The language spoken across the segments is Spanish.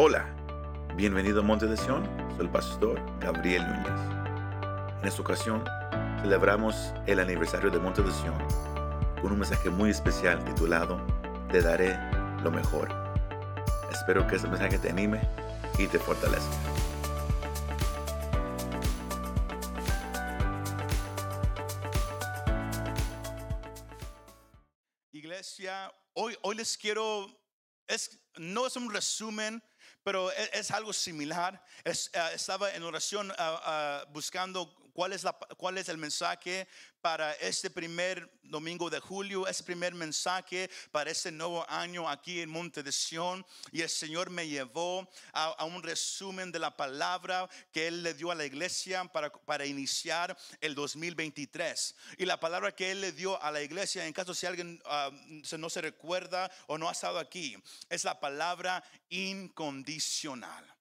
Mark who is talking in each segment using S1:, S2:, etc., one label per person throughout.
S1: Hola, bienvenido a Monte de Sion, soy el pastor Gabriel Núñez. En esta ocasión celebramos el aniversario de Monte de Sion con un mensaje muy especial titulado Te daré lo mejor. Espero que este mensaje te anime y te fortalezca.
S2: Iglesia, hoy, hoy les quiero, es, no es un resumen, pero es, es algo similar. Es, ah, estaba en oración ah, ah, buscando cuál es, la, cuál es el mensaje para este primer domingo de julio, ese primer mensaje para este nuevo año aquí en Monte de Sion. Y el Señor me llevó a, a un resumen de la palabra que Él le dio a la iglesia para, para iniciar el 2023. Y la palabra que Él le dio a la iglesia, en caso si alguien se- no se recuerda o no ha estado aquí, es la palabra incondicional.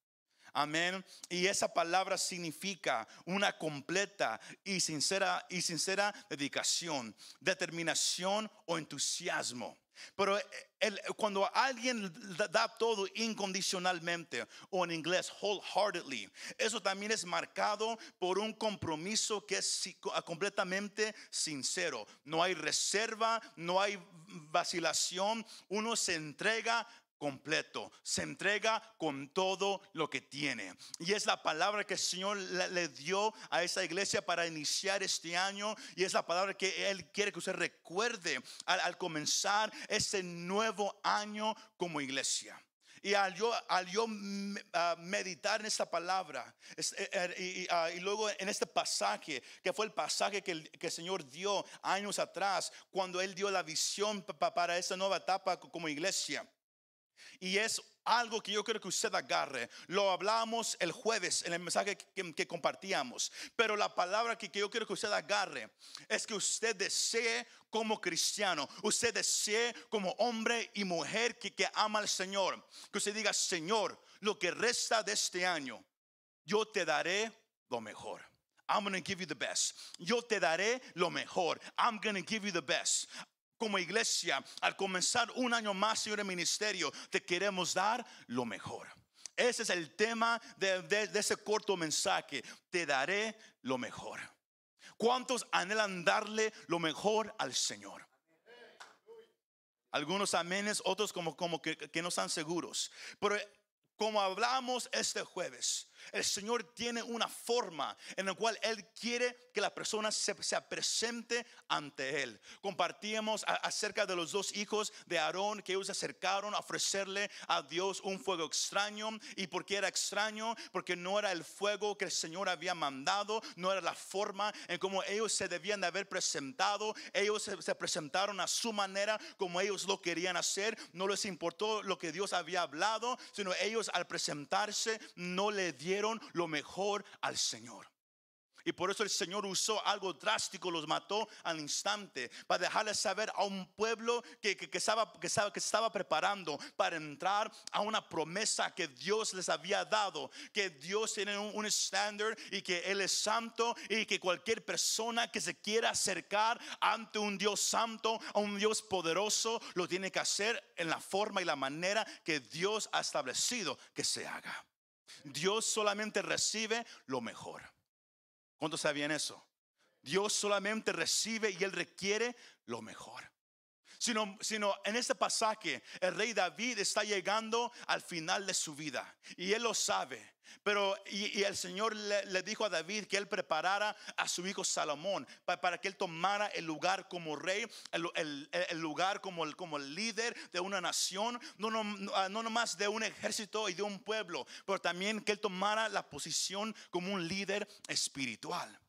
S2: Amén. Y esa palabra significa una completa y sincera y sincera dedicación, determinación o entusiasmo. Pero el- cuando alguien da- todo incondicionalmente o en inglés wholeheartedly, eso también es marcado por un compromiso que es completamente sincero. No hay reserva, no hay vacilación, uno se entrega completo, se entrega con todo lo que tiene. Y es la palabra que el Señor le, dio a esa iglesia para iniciar este año y es la palabra que Él quiere que usted recuerde al, comenzar este nuevo año como iglesia. Y al yo, al yo me- meditar en esta palabra eh, y, y, ah, y luego en este pasaje, que fue el pasaje que el, que el Señor dio años atrás, cuando Él dio la visión pa- pa- para esta nueva etapa como iglesia. Y es algo que yo quiero que usted agarre. Lo hablamos el jueves en el mensaje que, compartíamos. Pero la palabra que, que yo quiero que usted agarre es que usted desee como cristiano, usted desee como hombre y mujer que, que ama al Señor. Que usted diga, Señor, lo que resta de este año, yo te daré lo mejor. I'm going to give you the best. Yo te daré lo mejor. I'm going to give you the best. Como iglesia, al comenzar un año más, Señor, en ministerio, te queremos dar lo mejor. Ese es el tema de, de- de ese corto mensaje. Te daré lo mejor. ¿Cuántos anhelan darle lo mejor al Señor? Algunos amenes, otros como, como que, que no están seguros. Pero como hablamos este jueves, el Señor tiene una forma en la cual Él quiere que la persona se, se presente ante Él. Compartíamos acerca de los dos hijos de Aarón que ellos se acercaron a ofrecerle a Dios un fuego extraño. ¿Y por qué era extraño? Porque no era el fuego que el Señor había mandado, no era la forma en cómo ellos se debían de haber presentado. Ellos se, se presentaron a su manera como ellos lo querían hacer. No les importó lo que Dios había hablado, sino ellos al presentarse no le dieron lo mejor al Señor. Y por eso el Señor usó algo drástico, los mató al instante, para dejarles saber a un pueblo que, que- que estaba, que, estaba, que estaba preparando para entrar a una promesa que Dios les había dado, que Dios tiene un, un estándar y que Él es santo y que cualquier persona que se quiera acercar ante un Dios santo, a un Dios poderoso, lo tiene que hacer en la forma y la manera que Dios ha establecido que se haga. Dios solamente recibe lo mejor. ¿Cuántos sabían eso? Dios solamente recibe y Él requiere lo mejor. Sino, sino en este pasaje, el rey David está llegando al final de su vida y él lo sabe. Pero y, el Señor le, dijo a David que él preparara a su hijo Salomón pa- para, que él tomara el lugar como rey, el, lugar como el, como el líder de una nación, no, no, no, ah, no nomás de un ejército y de un pueblo, pero también que él tomara la posición como un líder espiritual.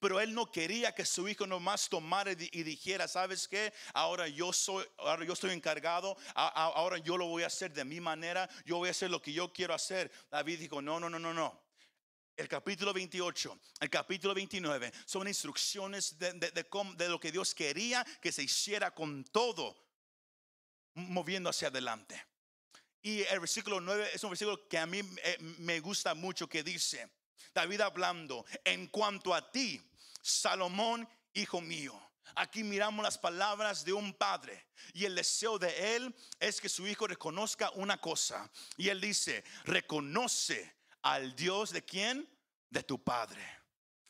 S2: Pero él no quería que su hijo nomás tomara y di- y dijera, ¿sabes qué? Ahora yo soy, ahora yo estoy encargado, ahora yo lo voy a hacer de mi manera, yo voy a hacer lo que yo quiero hacer. David dijo, no, no, no, no, no. El capítulo 28, el capítulo 29 son instrucciones de, de lo que Dios quería que se hiciera con todo, moviendo hacia adelante. Y el versículo 9 es un versículo que a mí eh, me gusta mucho que dice, David hablando, en cuanto a ti, Salomón, hijo mío, Aquí miramos las palabras de un padre y el deseo de él es que su hijo reconozca una cosa. Y él dice, reconoce al Dios de quién? De tu padre.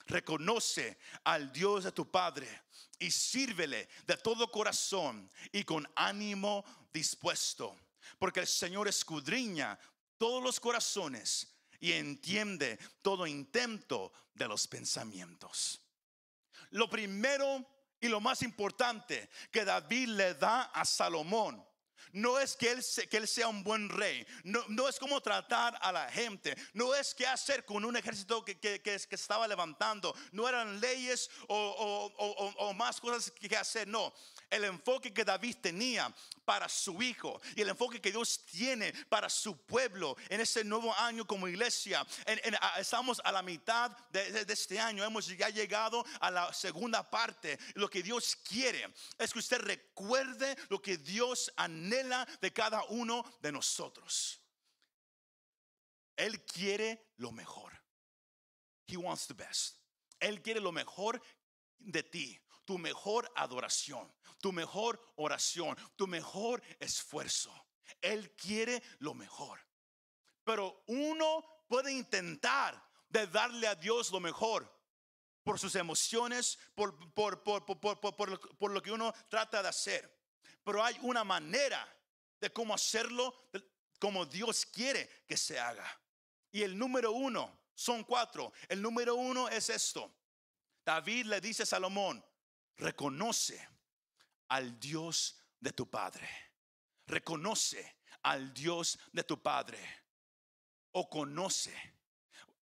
S2: Reconoce al Dios de tu padre y sírvele de todo corazón y con ánimo dispuesto. Porque el Señor escudriña todos los corazones y entiende todo intento de los pensamientos. Lo primero y lo más importante que David le da a Salomón no es que él, sea un buen rey. No, no, es como tratar a la gente. No es qué hacer con un ejército que estaba levantando. No eran leyes o, o, o, o más cosas que hacer. No el enfoque que David tenía para su hijo y el enfoque que Dios tiene para su pueblo en este nuevo año como iglesia. estamos a la mitad de, de, este año, hemos ya llegado a la segunda parte. Lo que Dios quiere es que usted recuerde lo que Dios anhela de cada uno de nosotros. Él quiere lo mejor. He wants the best. Él quiere lo mejor de ti tu mejor adoración, tu mejor oración, tu mejor esfuerzo. Él quiere lo mejor. Pero uno puede intentar de darle a Dios lo mejor por sus emociones, por, por, por, por, lo que uno trata de hacer. Pero hay una manera de cómo hacerlo como Dios quiere que se haga. Y el número uno, son cuatro. El número uno es esto. David le dice a Salomón, reconoce al Dios de tu Padre. Reconoce al Dios de tu Padre. O conoce.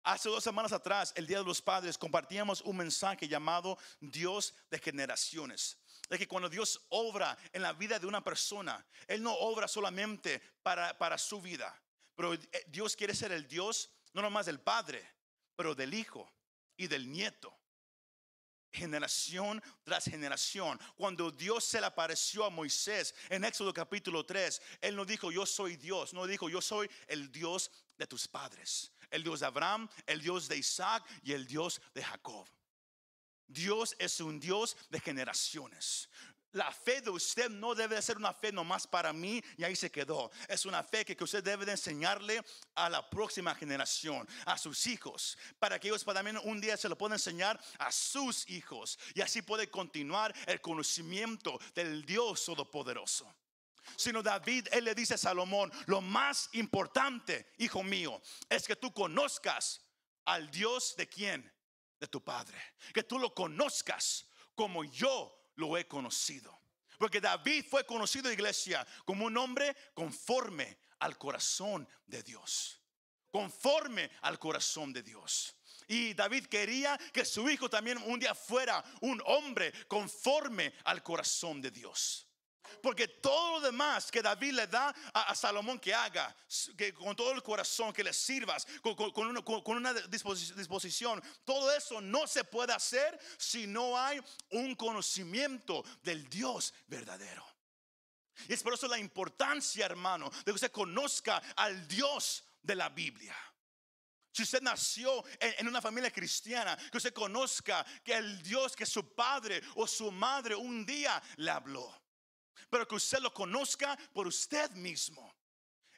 S2: Hace dos semanas atrás, el Día de los Padres, compartíamos un mensaje llamado Dios de generaciones. De que cuando Dios obra en la vida de una persona, Él no obra solamente para, para su vida, pero eh, Dios quiere ser el Dios no nomás del Padre, pero del Hijo y del Nieto generación tras generación. Cuando Dios se le apareció a Moisés en Éxodo capítulo 3, Él no dijo yo soy Dios, no dijo yo soy el Dios de tus padres, el Dios de Abraham, el Dios de Isaac y el Dios de Jacob. Dios es un Dios de generaciones. La fe de usted no debe ser una fe nomás para mí y ahí se quedó. Es una fe que, usted debe de enseñarle a la próxima generación, a sus hijos, para que ellos también un día se lo puedan enseñar a sus hijos y así puede continuar el conocimiento del Dios Todopoderoso. Sino David, él le dice a Salomón, lo más importante, hijo mío, es que tú conozcas al Dios de quién, de tu Padre. Que tú lo conozcas como yo lo he conocido. Porque David fue conocido, iglesia, como un hombre conforme al corazón de Dios. Conforme al corazón de Dios. Y David quería que su hijo también un día fuera un hombre conforme al corazón de Dios. Porque todo lo demás que David le da a, Salomón que haga, que con todo el corazón, que le sirvas, con, una, disposición, todo eso no se puede hacer si no hay un conocimiento del Dios verdadero. Y es por eso la importancia, hermano, de que usted conozca al Dios de la Biblia. Si usted nació en, una familia cristiana, que usted conozca que el Dios, que su padre o su madre un día le habló pero que usted lo conozca por usted mismo.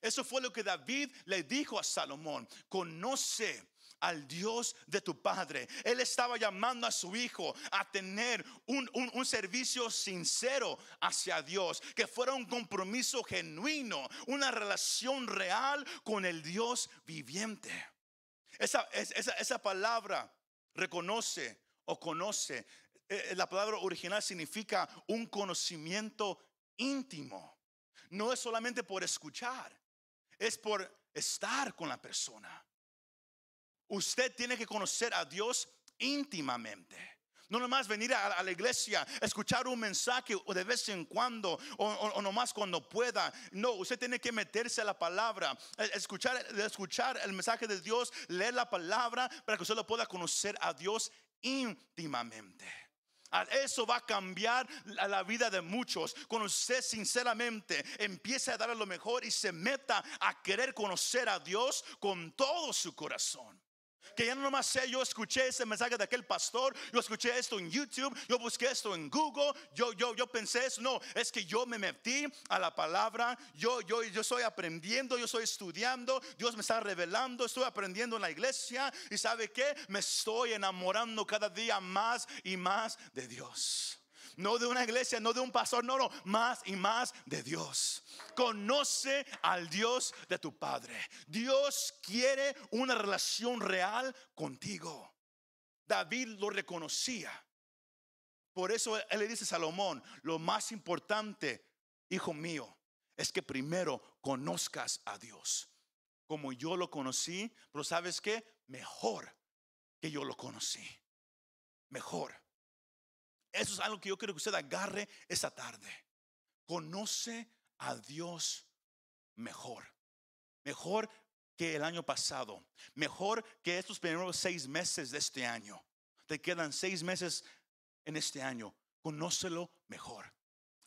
S2: Eso fue lo que David le dijo a Salomón. Conoce al Dios de tu Padre. Él estaba llamando a su hijo a tener un, un, servicio sincero hacia Dios, que fuera un compromiso genuino, una relación real con el Dios viviente. Esa, esa, esa palabra reconoce o conoce, eh, la palabra original significa un conocimiento íntimo. No es solamente por escuchar, es por estar con la persona. Usted tiene que conocer a Dios íntimamente. No nomás venir a, la iglesia, escuchar un mensaje o de vez en cuando o, o, nomás cuando pueda. No, usted tiene que meterse a la palabra, escuchar, escuchar el mensaje de Dios, leer la palabra para que usted lo pueda conocer a Dios íntimamente. Eso va a cambiar la vida de muchos. Cuando usted sinceramente empiece a darle lo mejor y se meta a querer conocer a Dios con todo su corazón. Que ya no nomás sé, yo escuché ese mensaje de aquel pastor, yo escuché esto en YouTube, yo busqué esto en Google, yo, yo, yo pensé eso. No, es que yo me metí a la palabra, yo, yo, yo estoy aprendiendo, yo estoy estudiando, Dios me está revelando, estoy aprendiendo en la iglesia y sabe que me estoy enamorando cada día más y más de Dios. No de una iglesia, no de un pastor, no, no, más y más de Dios. Conoce al Dios de tu Padre. Dios quiere una relación real contigo. David lo reconocía. Por eso él le dice a Salomón, lo más importante, hijo mío, es que primero conozcas a Dios. Como yo lo conocí, pero sabes qué? Mejor que yo lo conocí. Mejor. Eso es algo que yo quiero que usted agarre esta tarde. Conoce a Dios mejor. Mejor que el año pasado. Mejor que estos primeros seis meses de este año. Te quedan seis meses en este año. Conócelo mejor.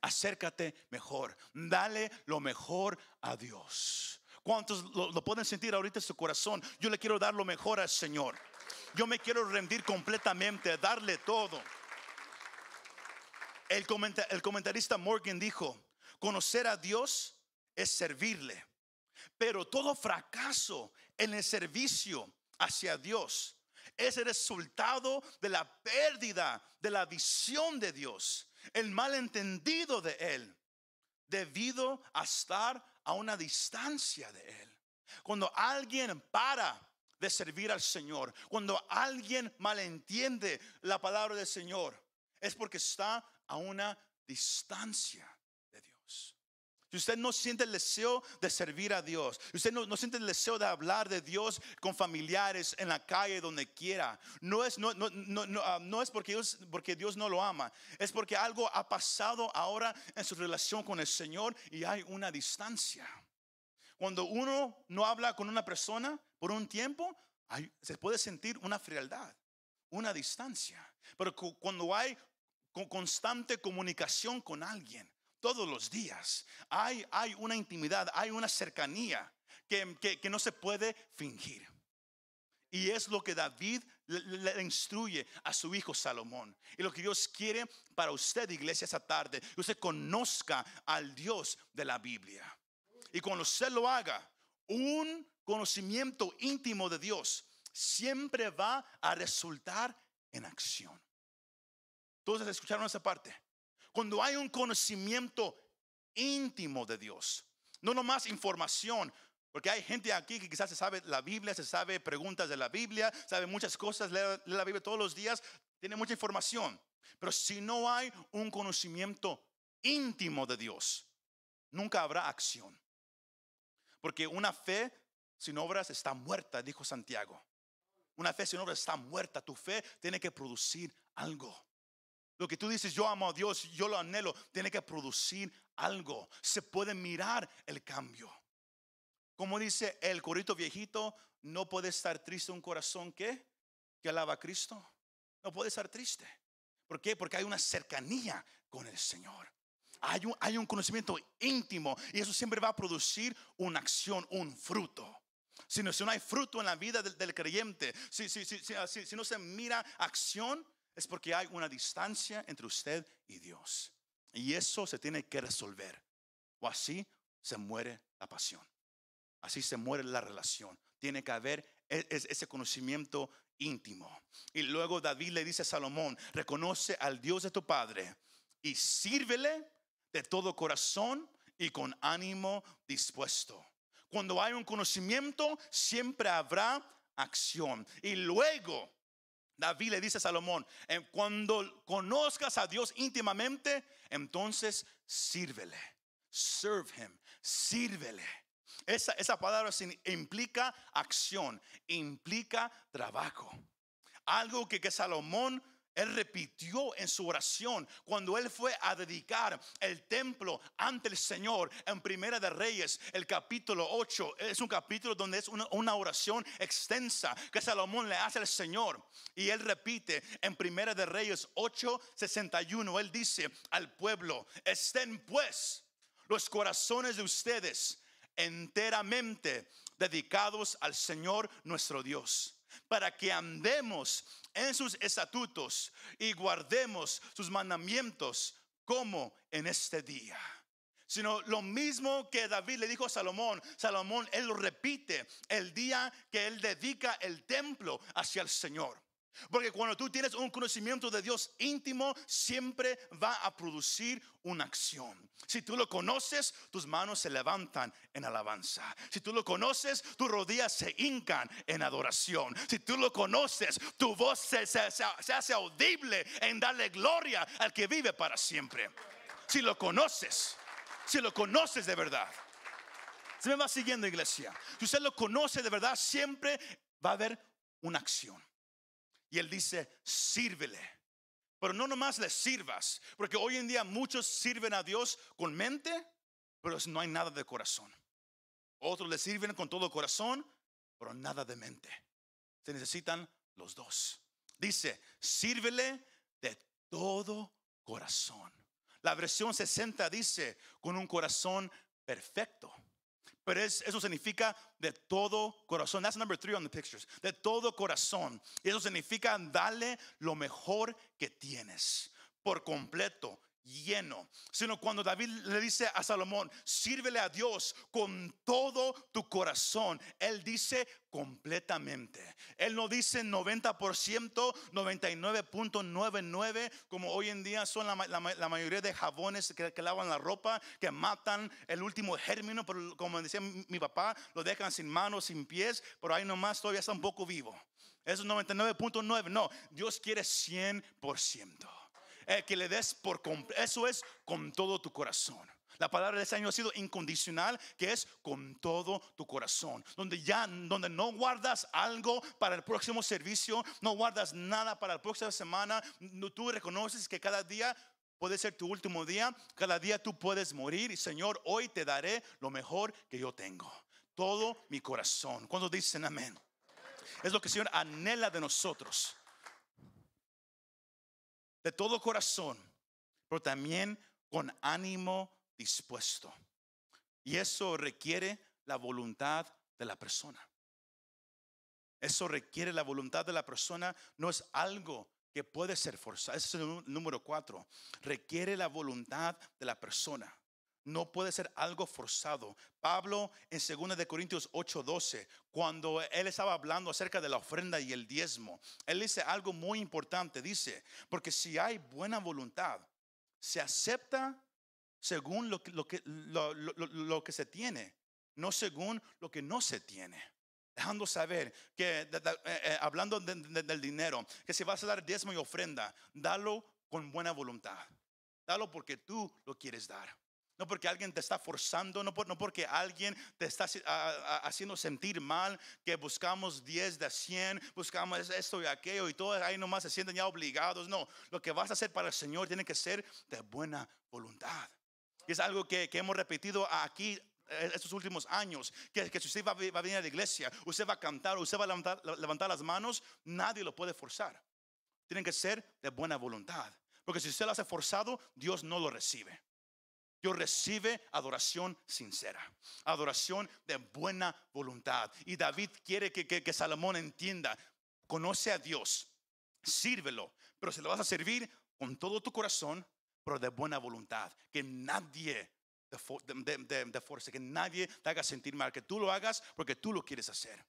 S2: Acércate mejor. Dale lo mejor a Dios. ¿Cuántos lo, lo pueden sentir ahorita en su corazón? Yo le quiero dar lo mejor al Señor. Yo me quiero rendir completamente, darle todo. El, comentarista Morgan dijo, conocer a Dios es servirle, pero todo fracaso en el servicio hacia Dios es el resultado de la pérdida de la visión de Dios, el malentendido de Él, debido a estar a una distancia de Él. Cuando alguien para de servir al Señor, cuando alguien malentiende la palabra del Señor, es porque está a una distancia de Dios. Si usted no siente el deseo de servir a Dios, si usted no, siente el deseo de hablar de Dios con familiares en la calle, donde quiera, no es, no, no, ah, no es porque, Dios, porque Dios no lo ama, es porque algo ha pasado ahora en su relación con el Señor y hay una distancia. Cuando uno no habla con una persona por un tiempo, se puede sentir una frialdad, una distancia. Pero cuando hay con constante comunicación con alguien todos los días. Hay, hay una intimidad, hay una cercanía que, que, no se puede fingir. Y es lo que David le, instruye a su hijo Salomón. Y lo que Dios quiere para usted, iglesia, esa tarde, que usted conozca al Dios de la Biblia. Y cuando usted lo haga, un conocimiento íntimo de Dios siempre va a resultar en acción. Todos escucharon esa parte. Cuando hay un conocimiento íntimo de Dios, no nomás información, porque hay gente aquí que quizás se sabe la Biblia, se sabe preguntas de la Biblia, sabe muchas cosas, lee, la Biblia todos los días, tiene mucha información. Pero si no hay un conocimiento íntimo de Dios, nunca habrá acción. Porque una fe sin obras está muerta, dijo Santiago. Una fe sin obras está muerta. Tu fe tiene que producir algo. Lo que tú dices, yo amo a Dios, yo lo anhelo, tiene que producir algo. Se puede mirar el cambio. Como dice el corito viejito, no puede estar triste un corazón que, que alaba a Cristo. No puede estar triste. ¿Por qué? Porque hay una cercanía con el Señor. Hay un, hay un conocimiento íntimo y eso siempre va a producir una acción, un fruto. Si no, si no hay fruto en la vida del, creyente, si, si, si no se mira acción, es porque hay una distancia entre usted y Dios. Y eso se tiene que resolver. O así se muere la pasión. Así se muere la relación. Tiene que haber e, ese conocimiento íntimo. Y luego David le dice a Salomón, reconoce al Dios de tu Padre y sírvele de todo corazón y con ánimo dispuesto. Cuando hay un conocimiento, siempre habrá acción. Y luego David le dice a Salomón, cuando conozcas a Dios íntimamente, entonces sírvele. Serve him, sírvele. Esa, esa palabra implica acción, implica trabajo. Algo que, que Salomón él repitió en su oración cuando él fue a dedicar el templo ante el Señor en Primera de Reyes, el capítulo 8. Es un capítulo donde es una, oración extensa que Salomón le hace al Señor. Y él repite en Primera de Reyes 8, 61. Él dice al pueblo: Estén pues los corazones de ustedes enteramente dedicados al Señor nuestro Dios para que andemos en sus estatutos y guardemos sus mandamientos como en este día. Sino lo mismo que David le dijo a Salomón, Salomón, él lo repite el día que él dedica el templo hacia el Señor. Porque cuando tú tienes un conocimiento de Dios íntimo, siempre va a producir una acción. Si tú lo conoces, tus manos se levantan en alabanza. Si tú lo conoces, tus rodillas se hincan en adoración. Si tú lo conoces, tu voz se, hace audible en darle gloria al que vive para siempre. Si lo conoces, si lo conoces de verdad. Se me va siguiendo, iglesia. Si usted lo conoce de verdad, siempre va a haber una acción. Y él dice, sírvele. Pero no nomás le sirvas, porque hoy en día muchos sirven a Dios con mente, pero no hay nada de corazón. Otros le sirven con todo corazón, pero nada de mente. Se necesitan los dos. Dice, sírvele de todo corazón. La versión 60 dice, con un corazón perfecto. Pero eso significa de todo corazón. That's number three on the pictures. De todo corazón. Y eso significa darle lo mejor que tienes. Por completo lleno, sino cuando David le dice a Salomón, sírvele a Dios con todo tu corazón. Él dice completamente. Él no dice 90%, 99.99, como hoy en día son la, mayoría de jabones que, lavan la ropa, que matan el último gérmino, pero como decía mi papá, lo dejan sin manos, sin pies, pero ahí nomás todavía está un poco vivo. Eso es 99.9. No, Dios quiere 100%. Eh, que le des por eso es con todo tu corazón. La palabra de ese año ha sido incondicional, que es con todo tu corazón. Donde ya, donde no guardas algo para el próximo servicio, no guardas nada para la próxima semana, tú reconoces que cada día puede ser tu último día, cada día tú puedes morir y Señor, hoy te daré lo mejor que yo tengo. Todo mi corazón. Cuando dicen amén? Es lo que el Señor anhela de nosotros de todo corazón, pero también con ánimo dispuesto. Y eso requiere la voluntad de la persona. Eso requiere la voluntad de la persona, no es algo que puede ser forzado. Ese es el número cuatro. Requiere la voluntad de la persona no puede ser algo forzado. Pablo en 2 de Corintios 8:12, cuando él estaba hablando acerca de la ofrenda y el diezmo, él dice algo muy importante, dice, porque si hay buena voluntad, se acepta según lo, que, se tiene, no según lo que no se tiene. Dejando saber que, eh, eh, hablando del dinero, que si vas a dar diezmo y ofrenda, dalo con buena voluntad. Dalo porque tú lo quieres dar. No porque alguien te está forzando, no, porque alguien te está haciendo sentir mal, que buscamos 10 de 100, buscamos esto y aquello y todo ahí nomás se sienten ya obligados. No, lo que vas a hacer para el Señor tiene que ser de buena voluntad. Y es algo que, hemos repetido aquí eh, estos últimos años, que, si usted va, a venir a la iglesia, usted va a cantar, usted va a levantar, levantar las manos, nadie lo puede forzar. Tienen que ser de buena voluntad. Porque si usted lo hace forzado, Dios no lo recibe. Dios recibe adoración sincera, adoración de buena voluntad. Y David quiere que, que, Salomón entienda, conoce a Dios, sírvelo, pero se lo vas a servir con todo tu corazón, pero de buena voluntad. Que nadie de, de, fuerza, que nadie te haga sentir mal, que tú lo hagas porque tú lo quieres hacer.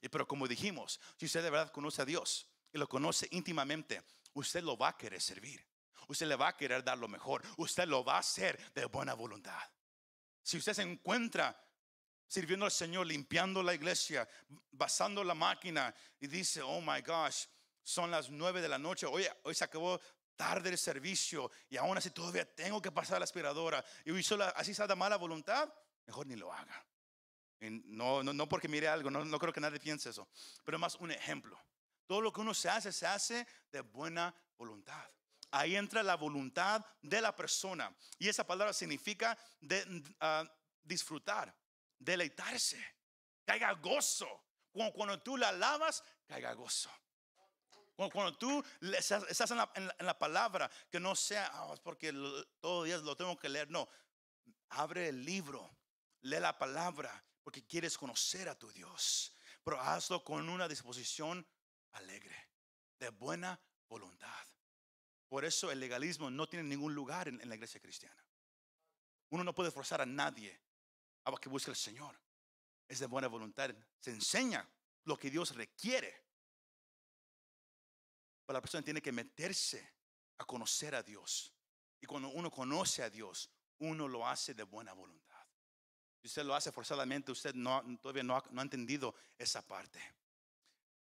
S2: Y pero como dijimos, si usted de verdad conoce a Dios y lo conoce íntimamente, usted lo va a querer servir. Usted le va a querer dar lo mejor. Usted lo va a hacer de buena voluntad. Si usted se encuentra sirviendo al Señor, limpiando la iglesia, basando la máquina y dice, oh my gosh, son las nueve de la noche, hoy, hoy se acabó tarde el servicio y aún así todavía tengo que pasar la aspiradora y así está de mala voluntad, mejor ni lo haga. no, no, no porque mire algo, no, no creo que nadie piense eso, pero más un ejemplo. Todo lo que uno se hace, se hace de buena voluntad ahí entra la voluntad de la persona. Y esa palabra significa de, ah, disfrutar, deleitarse, caiga gozo. Cuando, cuando, tú la alabas, caiga gozo. Cuando, cuando tú estás, en, la, palabra, que no sea, oh, porque todos los días lo tengo que leer. No, abre el libro, lee la palabra, porque quieres conocer a tu Dios pero hazlo con una disposición alegre, de buena voluntad. Por eso el legalismo no tiene ningún lugar en, la iglesia cristiana. Uno no puede forzar a nadie a que busque al Señor. Es de buena voluntad. Se enseña lo que Dios requiere. Pero la persona tiene que meterse a conocer a Dios. Y cuando uno conoce a Dios, uno lo hace de buena voluntad. Si usted lo hace forzadamente, usted no, todavía no ha, no ha entendido esa parte.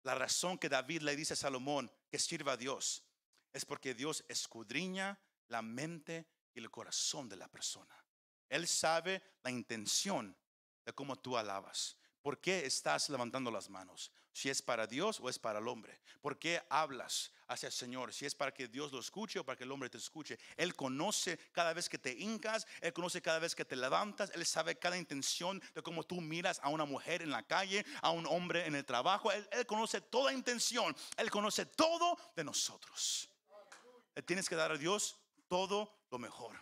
S2: La razón que David le dice a Salomón que sirva a Dios es porque Dios escudriña la mente y el corazón de la persona. Él sabe la intención de cómo tú alabas. ¿Por qué estás levantando las manos? Si es para Dios o es para el hombre. ¿Por qué hablas hacia el Señor? Si es para que Dios lo escuche o para que el hombre te escuche. Él conoce cada vez que te hincas, Él conoce cada vez que te levantas, Él sabe cada intención de cómo tú miras a una mujer en la calle, a un hombre en el trabajo. Él, él conoce toda intención, Él conoce todo de nosotros. Le tienes que dar a Dios todo lo mejor.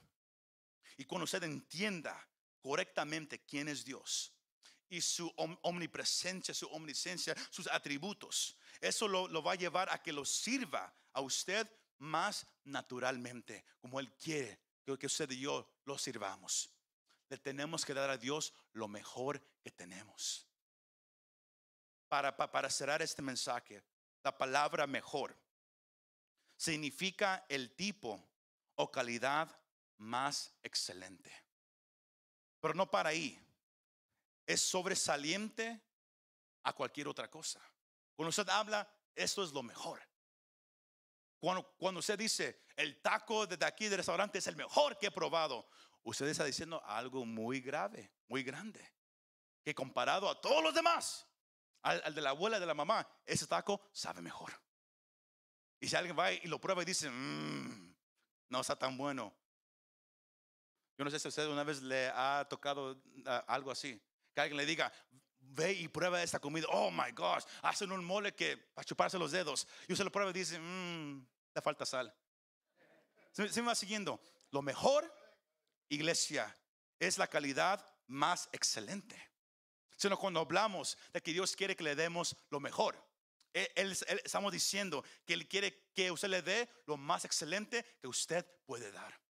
S2: Y cuando usted entienda correctamente quién es Dios y su omnipresencia, su omnisciencia, sus atributos, eso lo, va a llevar a que lo sirva a usted más naturalmente, como Él quiere que usted y yo lo sirvamos. Le tenemos que dar a Dios lo mejor que tenemos. Para, para cerrar este mensaje, la palabra mejor significa el tipo o calidad más excelente. Pero no para ahí. Es sobresaliente a cualquier otra cosa. Cuando usted habla, esto es lo mejor. Cuando, cuando usted dice, el taco de aquí del restaurante es el mejor que he probado, usted está diciendo algo muy grave, muy grande. Que comparado a todos los demás, al, de la abuela, de la mamá, ese taco sabe mejor. Y si alguien va y lo prueba y dice, mmm, no está tan bueno, yo no sé si usted una vez le ha tocado ah, algo así. Que alguien le diga, ve y prueba esta comida. Oh my gosh, hacen un mole que para chuparse los dedos. Y usted lo prueba y dice, mmm, le falta sal. Se, se me va siguiendo. Lo mejor, iglesia, es la calidad más excelente. Sino cuando hablamos de que Dios quiere que le demos lo mejor. Él, estamos diciendo que Él quiere que usted le dé lo más excelente que usted puede dar.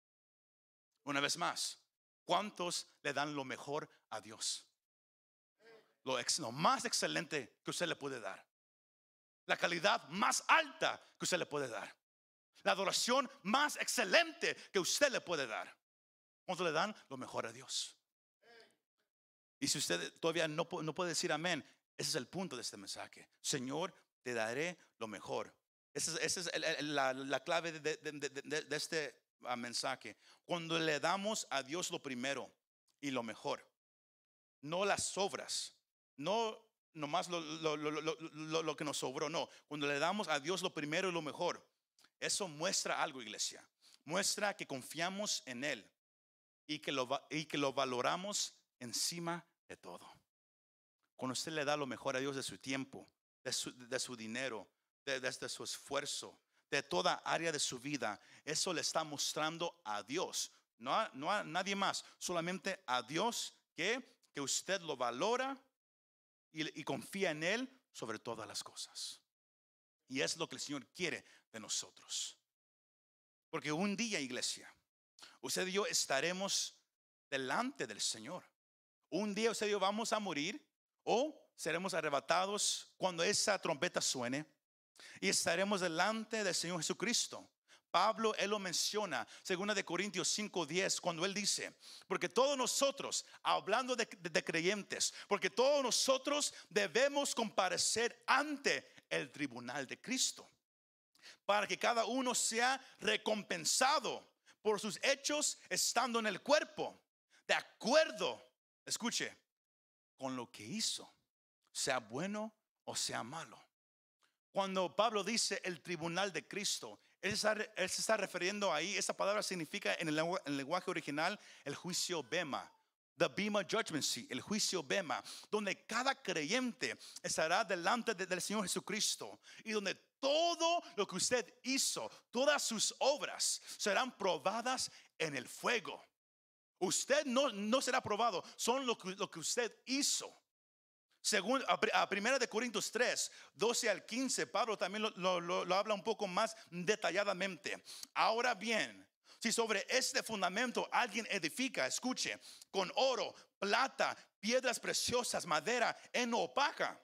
S2: Una vez más, ¿cuántos le dan lo mejor a Dios? Lo, más excelente que usted le puede dar. La calidad más alta que usted le puede dar. La adoración más excelente que usted le puede dar. ¿Cuántos le dan lo mejor a Dios? Y si usted todavía no, puede decir amén, ese es el punto de este mensaje. Señor, te daré lo mejor. Esa es, la, clave de, este mensaje. Cuando le damos a Dios lo primero y lo mejor, no las obras, no nomás lo, lo, que nos sobró, no. Cuando le damos a Dios lo primero y lo mejor, eso muestra algo, iglesia. Muestra que confiamos en Él y que lo, y que lo valoramos encima de todo. Cuando usted le da lo mejor a Dios de su tiempo, de su, de su dinero, de, de, su esfuerzo, de toda área de su vida, eso le está mostrando a Dios, no a, no a nadie más, solamente a Dios que, que usted lo valora y, y confía en Él sobre todas las cosas. Y es lo que el Señor quiere de nosotros. Porque un día, iglesia, usted y yo estaremos delante del Señor. Un día usted y yo vamos a morir o seremos arrebatados cuando esa trompeta suene y estaremos delante del Señor Jesucristo. Pablo, él lo menciona, según de Corintios 5:10, cuando él dice, porque todos nosotros, hablando de, de, creyentes, porque todos nosotros debemos comparecer ante el tribunal de Cristo, para que cada uno sea recompensado por sus hechos estando en el cuerpo, de acuerdo, escuche, con lo que hizo, sea bueno o sea malo. Cuando Pablo dice el tribunal de Cristo, él, se está refiriendo ahí, esa palabra significa en el, lenguaje original el juicio Bema. The Bema Judgment Seat, el juicio Bema, donde cada creyente estará delante del Señor Jesucristo y donde todo lo que usted hizo, todas sus obras serán probadas en el fuego. Usted no, no será probado, son lo que, lo que usted hizo. Según, a, pri- a Primera de Corintios 3, 12 al 15, Pablo también lo, lo- habla un poco más detalladamente. Ahora bien, si sobre este fundamento alguien edifica, escuche, con oro, plata, piedras preciosas, madera, heno opaca,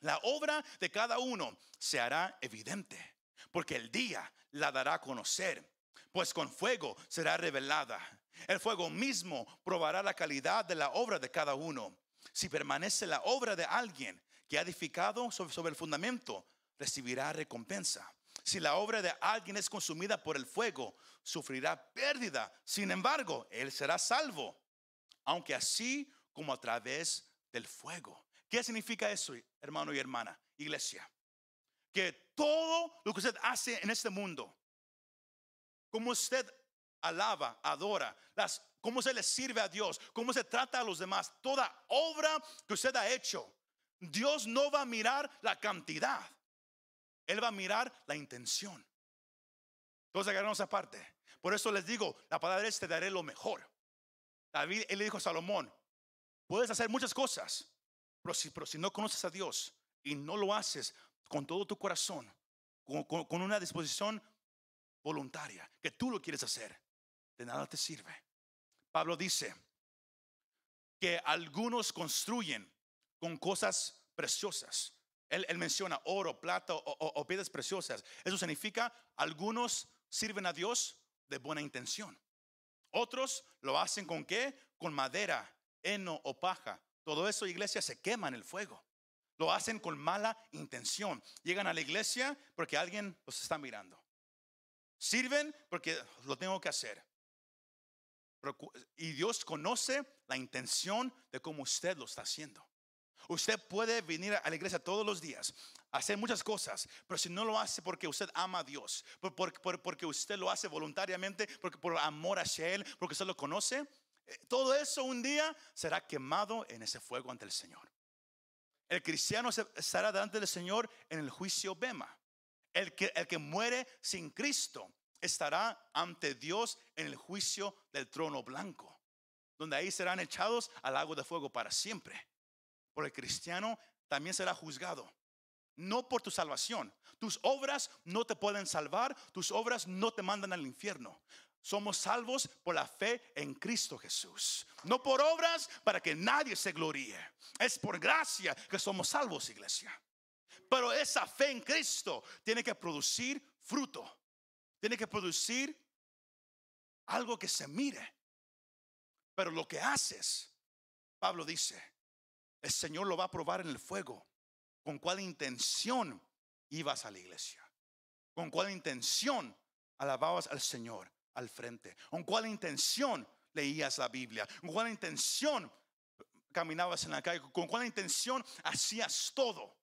S2: la obra de cada uno se hará evidente, porque el día la dará a conocer, pues con fuego será revelada. El fuego mismo probará la calidad de la obra de cada uno. Si permanece la obra de alguien que ha edificado sobre, el fundamento, recibirá recompensa. Si la obra de alguien es consumida por el fuego, sufrirá pérdida. Sin embargo, él será salvo, aunque así como a través del fuego. ¿Qué significa eso, hermano y hermana, iglesia? Que todo lo que usted hace en este mundo, como usted alaba, adora, las, cómo se le sirve a Dios, cómo se trata a los demás, toda obra que usted ha hecho, Dios no va a mirar la cantidad, Él va a mirar la intención. Entonces agarramos aparte. Por eso les digo, la palabra es te daré lo mejor. David, él le dijo a Salomón, puedes hacer muchas cosas, pero si, no conoces a Dios y no lo haces con todo tu corazón, con una disposición voluntaria, que tú lo quieres hacer, de nada te sirve. Pablo dice que algunos construyen con cosas preciosas. Él, menciona oro, plata o piedras preciosas. Eso significa algunos sirven a Dios de buena intención. Otros lo hacen con qué? Con madera, heno o paja. Todo eso, iglesia, se quema en el fuego. Lo hacen con mala intención. Llegan a la iglesia porque alguien los está mirando. Sirven porque lo tengo que hacer. Y Dios conoce la intención de cómo usted lo está haciendo. Usted puede venir a la iglesia todos los días, hacer muchas cosas, pero si no lo hace porque usted ama a Dios, por- por- por- porque usted lo hace voluntariamente, porque por amor hacia Él, porque usted lo conoce, eh, todo eso un día será quemado en ese fuego ante el Señor. El cristiano estará delante del Señor en el juicio Bema. El que, el que muere sin Cristo estará ante Dios en el juicio del trono blanco, donde ahí serán echados al lago de fuego para siempre. Por el cristiano también será juzgado. No por tu salvación. Tus obras no te pueden salvar. Tus obras no te mandan al infierno. Somos salvos por la fe en Cristo Jesús. No por obras para que nadie se gloríe. Es por gracia que somos salvos, iglesia. Pero esa fe en Cristo tiene que producir fruto. Tiene que producir algo que se mire. Pero lo que haces, Pablo dice, el Señor lo va a probar en el fuego. ¿Con cuál intención ibas a la iglesia? ¿Con cuál intención alababas al Señor al frente? ¿Con cuál intención leías la Biblia? ¿Con cuál intención caminabas en la calle? ¿Con cuál intención hacías todo?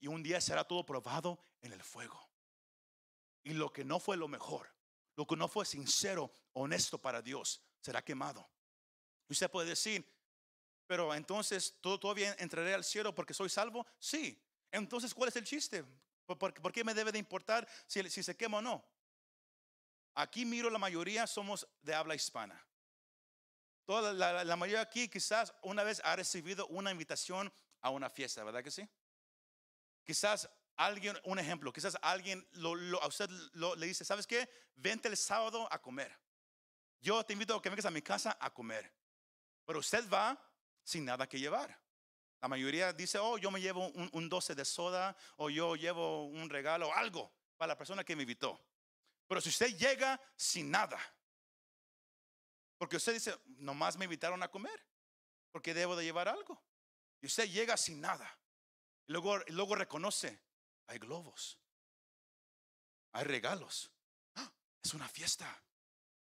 S2: Y un día será todo probado en el fuego. Y lo que no fue lo mejor, lo que no fue sincero, honesto para Dios, será quemado. Y usted puede decir, pero entonces ¿todo- todavía entraré al cielo porque soy salvo. Sí. Entonces, ¿cuál es el chiste? ¿Por, por- qué me debe de importar si, se quema o no? Aquí miro la mayoría somos de habla hispana. Toda la mayoría aquí quizás una vez ha recibido una invitación a una fiesta, ¿verdad que sí? Quizás alguien, un ejemplo, quizás alguien lo- a usted lo- le dice, ¿sabes qué? Vente el sábado a comer. Yo te invito a que vengas a mi casa a comer. Pero usted va sin nada que llevar. La mayoría dice, oh, yo me llevo un, un 12 de soda o yo llevo un regalo, algo para la persona que me invitó. Pero si usted llega sin nada, porque usted dice, nomás me invitaron a comer, porque debo de llevar algo. Y usted llega sin nada. Luego, y luego reconoce, hay globos, hay regalos. ¡Ah! Es una fiesta.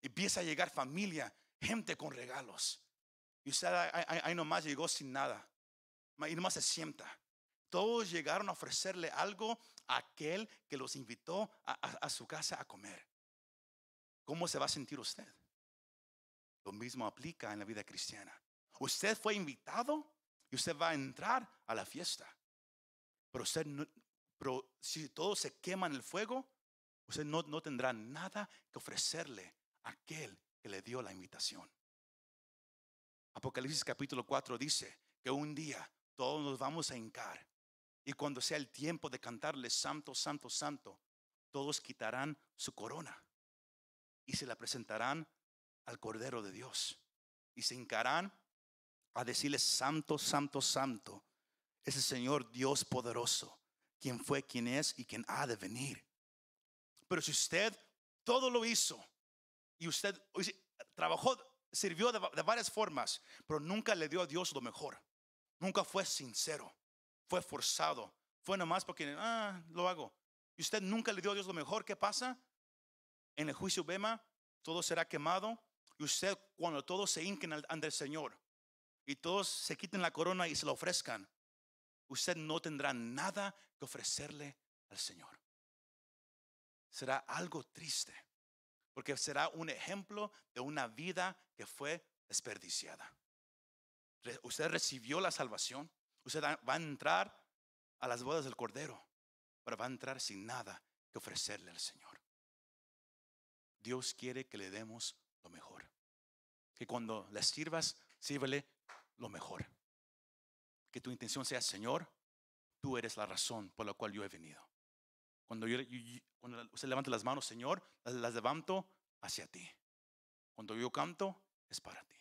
S2: Empieza a llegar familia, gente con regalos. Y usted ahí, nomás llegó sin nada. Y nomás se sienta. Todos llegaron a ofrecerle algo a aquel que los invitó a, a- a su casa a comer. ¿Cómo se va a sentir usted? Lo mismo aplica en la vida cristiana. Usted fue invitado y usted va a entrar a la fiesta. Pero usted no, pero si todo se quema en el fuego, usted no, no tendrá nada que ofrecerle a aquel que le dio la invitación. Apocalipsis capítulo 4 dice que un día todos nos vamos a hincar. Y cuando sea el tiempo de cantarle Santo, Santo, Santo, todos quitarán su corona y se la presentarán al Cordero de Dios. Y se hincarán a decirle Santo, Santo, Santo. Ese Señor Dios poderoso, quien fue, quien es y quien ha de venir. Pero si usted todo lo hizo y usted trabajó, sirvió de, varias formas, pero nunca le dio a Dios lo mejor. Nunca fue sincero, fue forzado, fue nomás porque, ah, lo hago. Y usted nunca le dio a Dios lo mejor, ¿qué pasa? En el juicio Bema, todo será quemado. Y usted, cuando todos se hinquen ante el Señor y todos se quiten la corona y se lo ofrezcan, usted no tendrá nada que ofrecerle al Señor. Será algo triste, porque será un ejemplo de una vida que fue desperdiciada. Usted recibió la salvación, usted va a entrar a las bodas del Cordero, pero va a entrar sin nada que ofrecerle al Señor. Dios quiere que le demos lo mejor. Que cuando le sirvas, sírvele lo mejor. Que tu intención sea, Señor, tú eres la razón por la cual yo he venido. Cuando, yo, cuando usted levanta las manos, Señor, las, levanto hacia ti. Cuando yo canto, es para ti.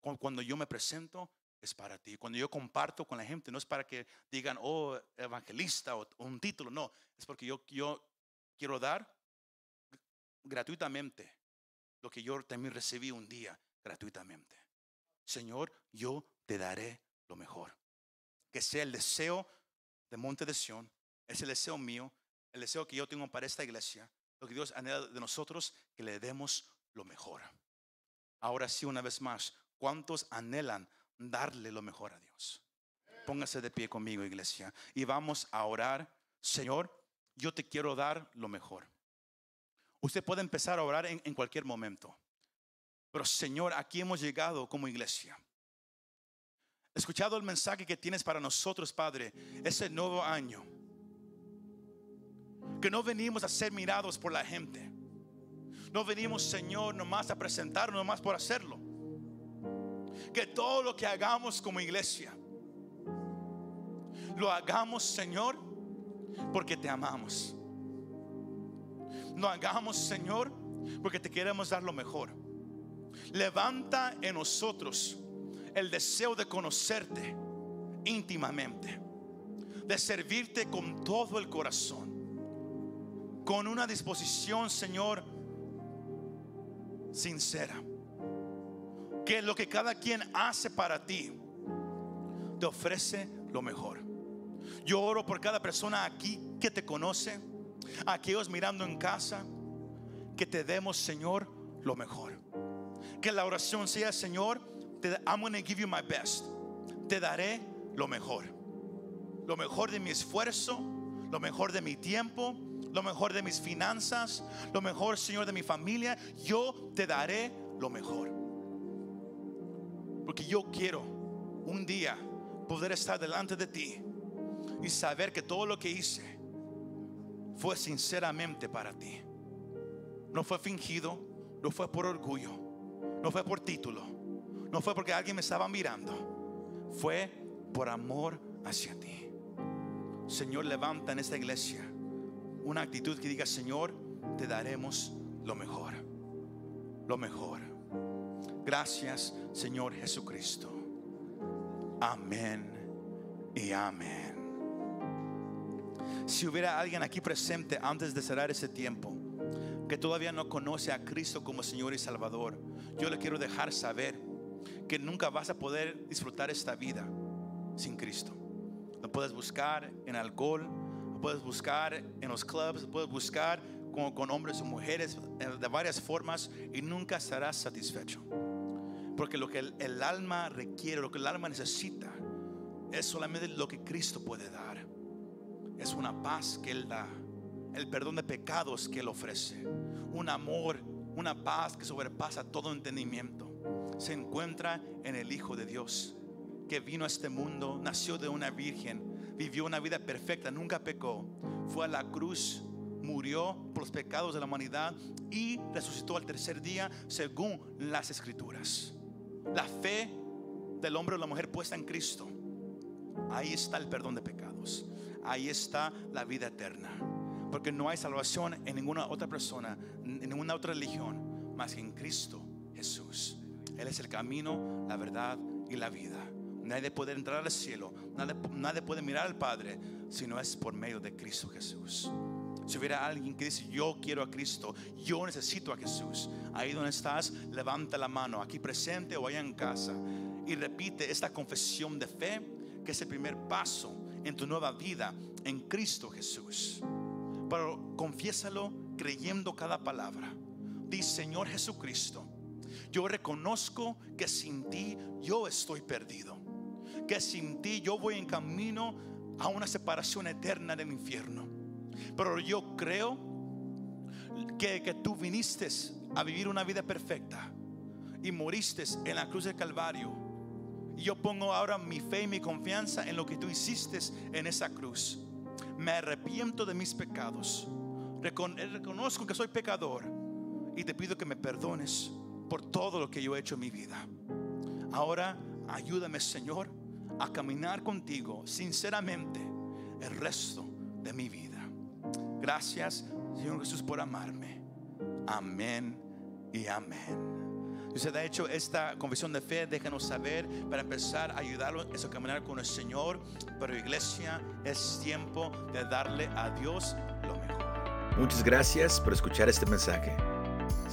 S2: Cuando yo me presento, es para ti. Cuando yo comparto con la gente, no es para que digan, oh, evangelista o, un título, no. Es porque yo, yo quiero dar gratuitamente lo que yo también recibí un día gratuitamente. Señor, yo te daré lo mejor. Que sea el deseo de Monte de Sion, es el deseo mío, el deseo que yo tengo para esta iglesia, lo que Dios anhela de nosotros, que le demos lo mejor. Ahora sí, una vez más, ¿cuántos anhelan darle lo mejor a Dios? Póngase de pie conmigo, iglesia, y vamos a orar. Señor, yo te quiero dar lo mejor. Usted puede empezar a orar en, cualquier momento. Pero Señor, aquí hemos llegado como iglesia. Escuchado el mensaje que tienes para nosotros, Padre, ese nuevo año. Que no venimos a ser mirados por la gente. No venimos, Señor, nomás a presentarnos, nomás por hacerlo. Que todo lo que hagamos como iglesia, lo hagamos, Señor, porque te amamos no hagamos, Señor, porque te queremos dar lo mejor. Levanta en nosotros el deseo de conocerte íntimamente, de servirte con todo el corazón, con una disposición, Señor, sincera. Que lo que cada quien hace para ti te ofrece lo mejor. Yo oro por cada persona aquí que te conoce aquellos mirando en casa, que te demos, Señor, lo mejor. Que la oración sea, Señor, I'm going to give you my best. Te daré lo mejor. Lo mejor de mi esfuerzo, lo mejor de mi tiempo, lo mejor de mis finanzas, lo mejor, Señor, de mi familia. Yo te daré lo mejor. Porque yo quiero un día poder estar delante de ti y saber que todo lo que hice fue sinceramente para ti. No fue fingido, no fue por orgullo, no fue por título, no fue porque alguien me estaba mirando, fue por amor hacia ti. Señor, levanta en esta iglesia una actitud que diga, Señor, te daremos lo mejor, lo mejor. Gracias, Señor Jesucristo. Amén y amén. Si hubiera alguien aquí presente antes de cerrar ese tiempo que todavía no conoce a Cristo como Señor y Salvador, yo le quiero dejar saber que nunca vas a poder disfrutar esta vida sin Cristo. Lo puedes buscar en alcohol, lo puedes buscar en los clubs, lo puedes buscar con, hombres o mujeres de varias formas y nunca estarás satisfecho. Porque lo que el alma requiere, lo que el alma necesita, es solamente lo que Cristo puede dar es una paz que Él da, el perdón de pecados que Él ofrece, un amor, una paz que sobrepasa todo entendimiento. Se encuentra en el Hijo de Dios, que vino a este mundo, nació de una virgen, vivió una vida perfecta, nunca pecó, fue a la cruz, murió por los pecados de la humanidad y resucitó al tercer día según las escrituras. La fe del hombre o la mujer puesta en Cristo ahí está el perdón de pecados. Ahí está la vida eterna. Porque no hay salvación en ninguna otra persona, en ninguna otra religión, más que en Cristo Jesús. Él es el camino, la verdad y la vida. Nadie puede entrar al cielo, nadie, nadie puede mirar al Padre si no es por medio de Cristo Jesús. Si hubiera alguien que dice, yo quiero a Cristo, yo necesito a Jesús, ahí donde estás, levanta la mano, aquí presente o allá en casa, y repite esta confesión de fe, que es el primer paso en tu nueva vida en Cristo Jesús. Pero confiésalo creyendo cada palabra. Dice, Señor Jesucristo, yo reconozco que sin ti yo estoy perdido. Que sin ti yo voy en camino a una separación eterna del infierno. Pero yo creo que, que tú viniste a vivir una vida perfecta y moriste en la cruz del Calvario. Y yo pongo ahora mi fe y mi confianza en lo que tú hiciste en esa cruz. Me arrepiento de mis pecados. Reconozco que soy pecador y te pido que me perdones por todo lo que yo he hecho en mi vida. Ahora ayúdame, Señor, a caminar contigo sinceramente el resto de mi vida. Gracias, Señor Jesús, por amarme. Amén y amén. Si usted ha hecho esta confesión de fe, déjenos saber para empezar a ayudarlo a caminar con el Señor. Pero iglesia, es tiempo de darle a Dios lo mejor.
S1: Muchas gracias por escuchar este mensaje.